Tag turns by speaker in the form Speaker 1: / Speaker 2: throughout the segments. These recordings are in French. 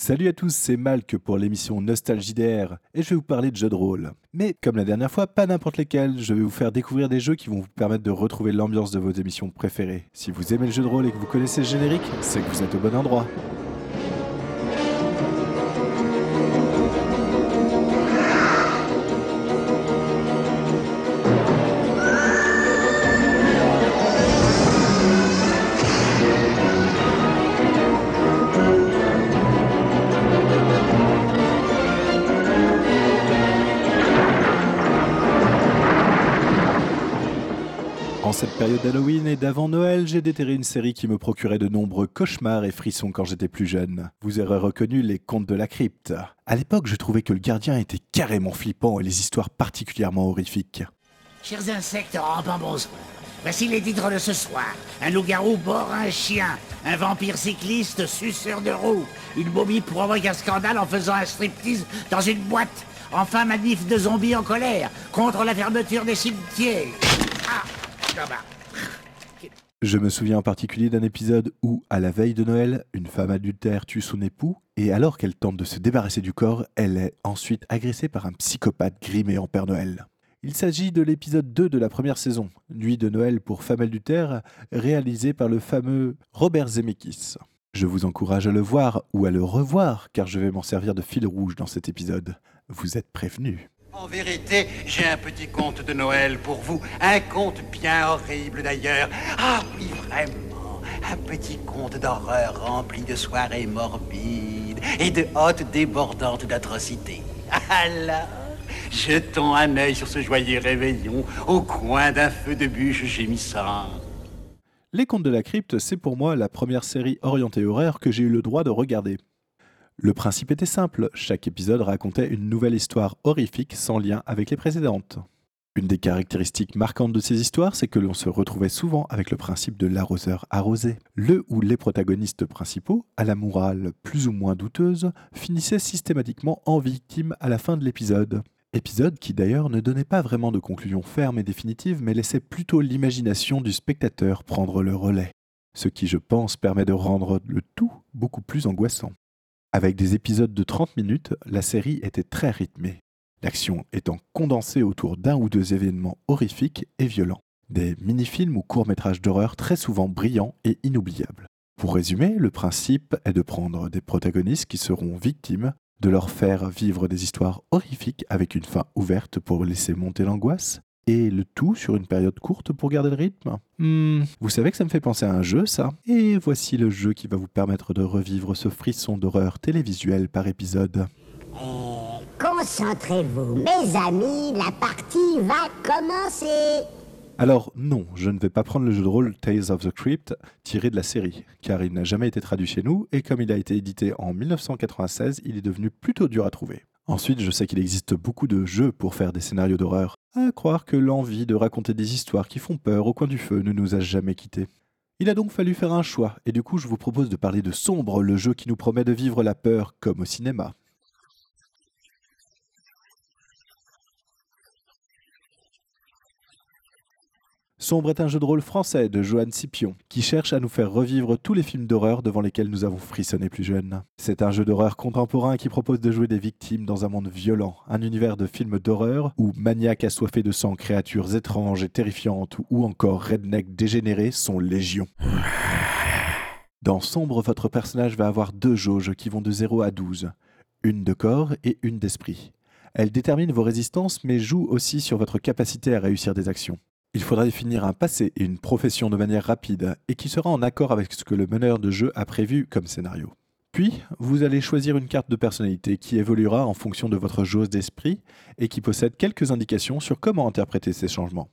Speaker 1: Salut à tous, c'est Malk pour l'émission Nostalgie DR et je vais vous parler de jeux de rôle. Mais comme la dernière fois, pas n'importe lesquels, je vais vous faire découvrir des jeux qui vont vous permettre de retrouver l'ambiance de vos émissions préférées. Si vous aimez le jeu de rôle et que vous connaissez le générique, c'est que vous êtes au bon endroit. En cette période d'Halloween et d'avant Noël, j'ai déterré une série qui me procurait de nombreux cauchemars et frissons quand j'étais plus jeune. Vous aurez reconnu les contes de la crypte. À l'époque, je trouvais que le gardien était carrément flippant et les histoires particulièrement horrifiques.
Speaker 2: Chers insectes rampant bonsoir. Voici les titres de ce soir. Un loup-garou bord un chien. Un vampire cycliste suceur de roues. Une momie provoque un scandale en faisant un striptease dans une boîte. Enfin, manif de zombies en colère contre la fermeture des cimetières. Ah.
Speaker 1: Je me souviens en particulier d'un épisode où, à la veille de Noël, une femme adultère tue son époux, et alors qu'elle tente de se débarrasser du corps, elle est ensuite agressée par un psychopathe grimé en Père Noël. Il s'agit de l'épisode 2 de la première saison, Nuit de Noël pour femme adultère, réalisé par le fameux Robert Zemeckis. Je vous encourage à le voir ou à le revoir, car je vais m'en servir de fil rouge dans cet épisode. Vous êtes prévenus.
Speaker 3: En vérité, j'ai un petit conte de Noël pour vous. Un conte bien horrible d'ailleurs. Ah oui, vraiment. Un petit conte d'horreur rempli de soirées morbides et de hôtes débordantes d'atrocités. Alors, jetons un œil sur ce joyeux réveillon au coin d'un feu de bûche gémissant.
Speaker 1: Les Contes de la Crypte, c'est pour moi la première série orientée horaire que j'ai eu le droit de regarder. Le principe était simple, chaque épisode racontait une nouvelle histoire horrifique sans lien avec les précédentes. Une des caractéristiques marquantes de ces histoires, c'est que l'on se retrouvait souvent avec le principe de l'arroseur arrosé. Le ou les protagonistes principaux, à la morale plus ou moins douteuse, finissaient systématiquement en victime à la fin de l'épisode. Épisode qui d'ailleurs ne donnait pas vraiment de conclusion ferme et définitive, mais laissait plutôt l'imagination du spectateur prendre le relais. Ce qui, je pense, permet de rendre le tout beaucoup plus angoissant. Avec des épisodes de 30 minutes, la série était très rythmée, l'action étant condensée autour d'un ou deux événements horrifiques et violents. Des mini-films ou courts-métrages d'horreur très souvent brillants et inoubliables. Pour résumer, le principe est de prendre des protagonistes qui seront victimes, de leur faire vivre des histoires horrifiques avec une fin ouverte pour laisser monter l'angoisse, et le tout sur une période courte pour garder le rythme. Hmm, vous savez que ça me fait penser à un jeu, ça Et voici le jeu qui va vous permettre de revivre ce frisson d'horreur télévisuel par épisode.
Speaker 4: Eh, Concentrez-vous, mes amis, la partie va commencer.
Speaker 1: Alors non, je ne vais pas prendre le jeu de rôle Tales of the Crypt tiré de la série, car il n'a jamais été traduit chez nous, et comme il a été édité en 1996, il est devenu plutôt dur à trouver. Ensuite, je sais qu'il existe beaucoup de jeux pour faire des scénarios d'horreur, à croire que l'envie de raconter des histoires qui font peur au coin du feu ne nous a jamais quittés. Il a donc fallu faire un choix, et du coup je vous propose de parler de Sombre, le jeu qui nous promet de vivre la peur comme au cinéma. Sombre est un jeu de rôle français de Johan Scipion, qui cherche à nous faire revivre tous les films d'horreur devant lesquels nous avons frissonné plus jeunes. C'est un jeu d'horreur contemporain qui propose de jouer des victimes dans un monde violent, un univers de films d'horreur où maniaques assoiffés de sang, créatures étranges et terrifiantes ou encore rednecks dégénérés sont légion. Dans Sombre, votre personnage va avoir deux jauges qui vont de 0 à 12, une de corps et une d'esprit. Elle détermine vos résistances mais joue aussi sur votre capacité à réussir des actions. Il faudra définir un passé et une profession de manière rapide et qui sera en accord avec ce que le meneur de jeu a prévu comme scénario. Puis, vous allez choisir une carte de personnalité qui évoluera en fonction de votre jauge d'esprit et qui possède quelques indications sur comment interpréter ces changements.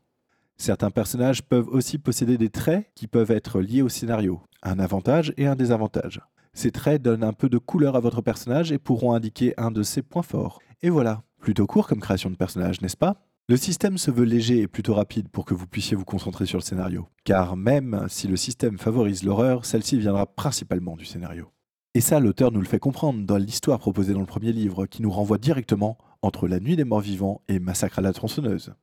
Speaker 1: Certains personnages peuvent aussi posséder des traits qui peuvent être liés au scénario, un avantage et un désavantage. Ces traits donnent un peu de couleur à votre personnage et pourront indiquer un de ses points forts. Et voilà, plutôt court comme création de personnage, n'est-ce pas? Le système se veut léger et plutôt rapide pour que vous puissiez vous concentrer sur le scénario. Car même si le système favorise l'horreur, celle-ci viendra principalement du scénario. Et ça, l'auteur nous le fait comprendre dans l'histoire proposée dans le premier livre, qui nous renvoie directement entre La Nuit des Morts Vivants et Massacre à la tronçonneuse.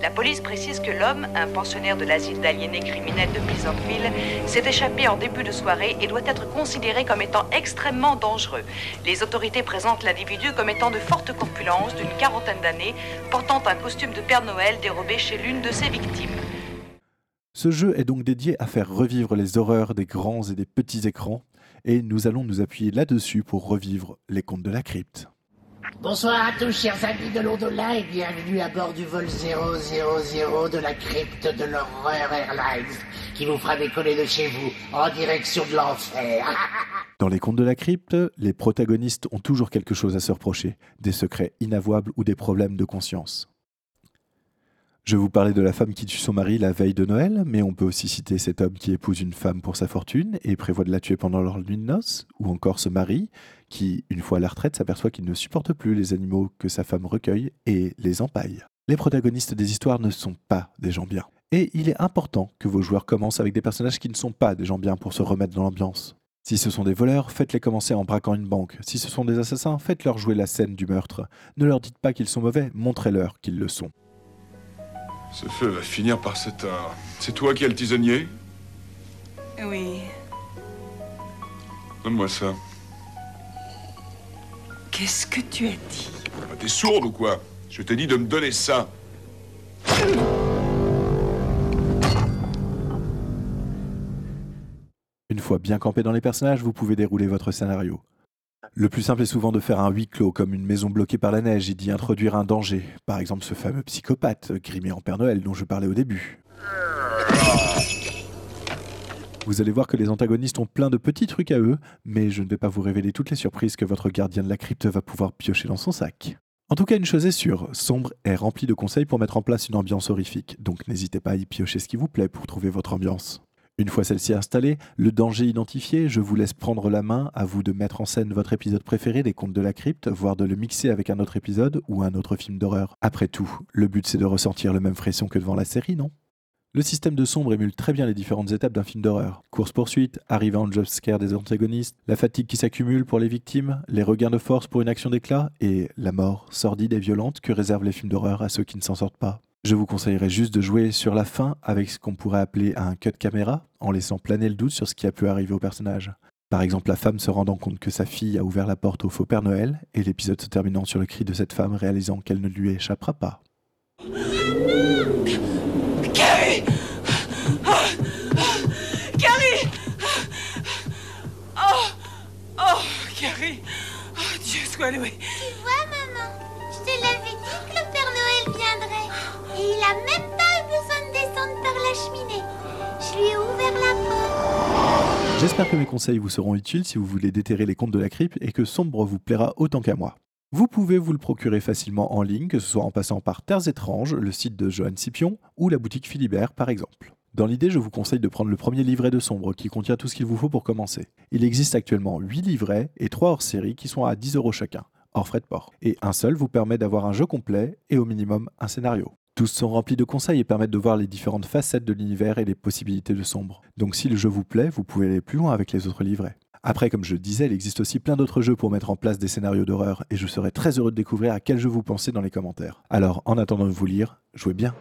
Speaker 5: La police précise que l'homme, un pensionnaire de l'asile d'aliénés criminels de Pleasantville, s'est échappé en début de soirée et doit être considéré comme étant extrêmement dangereux. Les autorités présentent l'individu comme étant de forte corpulence, d'une quarantaine d'années, portant un costume de Père Noël dérobé chez l'une de ses victimes.
Speaker 1: Ce jeu est donc dédié à faire revivre les horreurs des grands et des petits écrans, et nous allons nous appuyer là-dessus pour revivre les contes de la crypte.
Speaker 2: Bonsoir à tous, chers amis de l'au-delà, et bienvenue à bord du vol 000 de la crypte de l'Horreur Airlines, qui vous fera décoller de chez vous en direction de l'enfer.
Speaker 1: Dans les contes de la crypte, les protagonistes ont toujours quelque chose à se reprocher, des secrets inavouables ou des problèmes de conscience. Je vous parlais de la femme qui tue son mari la veille de Noël, mais on peut aussi citer cet homme qui épouse une femme pour sa fortune et prévoit de la tuer pendant leur nuit de noces, ou encore ce mari qui, une fois à la retraite, s'aperçoit qu'il ne supporte plus les animaux que sa femme recueille et les empaille. Les protagonistes des histoires ne sont pas des gens bien. Et il est important que vos joueurs commencent avec des personnages qui ne sont pas des gens bien pour se remettre dans l'ambiance. Si ce sont des voleurs, faites-les commencer en braquant une banque. Si ce sont des assassins, faites-leur jouer la scène du meurtre. Ne leur dites pas qu'ils sont mauvais, montrez-leur qu'ils le sont.
Speaker 6: Ce feu va finir par s'éteindre. C'est toi qui es le tisonnier
Speaker 5: Oui.
Speaker 6: Donne-moi ça.
Speaker 5: Qu'est-ce que tu as dit?
Speaker 6: Ah, T'es sourde ou quoi? Je t'ai dit de me donner ça.
Speaker 1: Une fois bien campé dans les personnages, vous pouvez dérouler votre scénario. Le plus simple est souvent de faire un huis clos comme une maison bloquée par la neige et d'y introduire un danger, par exemple ce fameux psychopathe grimé en Père Noël dont je parlais au début. Vous allez voir que les antagonistes ont plein de petits trucs à eux, mais je ne vais pas vous révéler toutes les surprises que votre gardien de la crypte va pouvoir piocher dans son sac. En tout cas, une chose est sûre, Sombre est rempli de conseils pour mettre en place une ambiance horrifique, donc n'hésitez pas à y piocher ce qui vous plaît pour trouver votre ambiance. Une fois celle-ci installée, le danger identifié, je vous laisse prendre la main, à vous de mettre en scène votre épisode préféré des Contes de la Crypte, voire de le mixer avec un autre épisode ou un autre film d'horreur. Après tout, le but c'est de ressentir le même frisson que devant la série, non? Le système de sombre émule très bien les différentes étapes d'un film d'horreur. Course-poursuite, arrivée en jumpscare des antagonistes, la fatigue qui s'accumule pour les victimes, les regains de force pour une action d'éclat, et la mort sordide et violente que réservent les films d'horreur à ceux qui ne s'en sortent pas. Je vous conseillerais juste de jouer sur la fin avec ce qu'on pourrait appeler un cut caméra, en laissant planer le doute sur ce qui a pu arriver au personnage. Par exemple, la femme se rendant compte que sa fille a ouvert la porte au faux Père Noël, et l'épisode se terminant sur le cri de cette femme réalisant qu'elle ne lui échappera pas.
Speaker 5: Carrie! Carrie! Oh! Oh, Carrie! Oh, Dieu soit loué
Speaker 1: J'espère que mes conseils vous seront utiles si vous voulez déterrer les contes de la crypte et que Sombre vous plaira autant qu'à moi. Vous pouvez vous le procurer facilement en ligne, que ce soit en passant par Terres étranges, le site de Johan Scipion, ou la boutique Philibert par exemple. Dans l'idée, je vous conseille de prendre le premier livret de Sombre qui contient tout ce qu'il vous faut pour commencer. Il existe actuellement 8 livrets et 3 hors série qui sont à 10 euros chacun, hors frais de port. Et un seul vous permet d'avoir un jeu complet et au minimum un scénario. Tous sont remplis de conseils et permettent de voir les différentes facettes de l'univers et les possibilités de Sombre. Donc si le jeu vous plaît, vous pouvez aller plus loin avec les autres livrets. Après, comme je disais, il existe aussi plein d'autres jeux pour mettre en place des scénarios d'horreur et je serais très heureux de découvrir à quel jeu vous pensez dans les commentaires. Alors, en attendant de vous lire, jouez bien.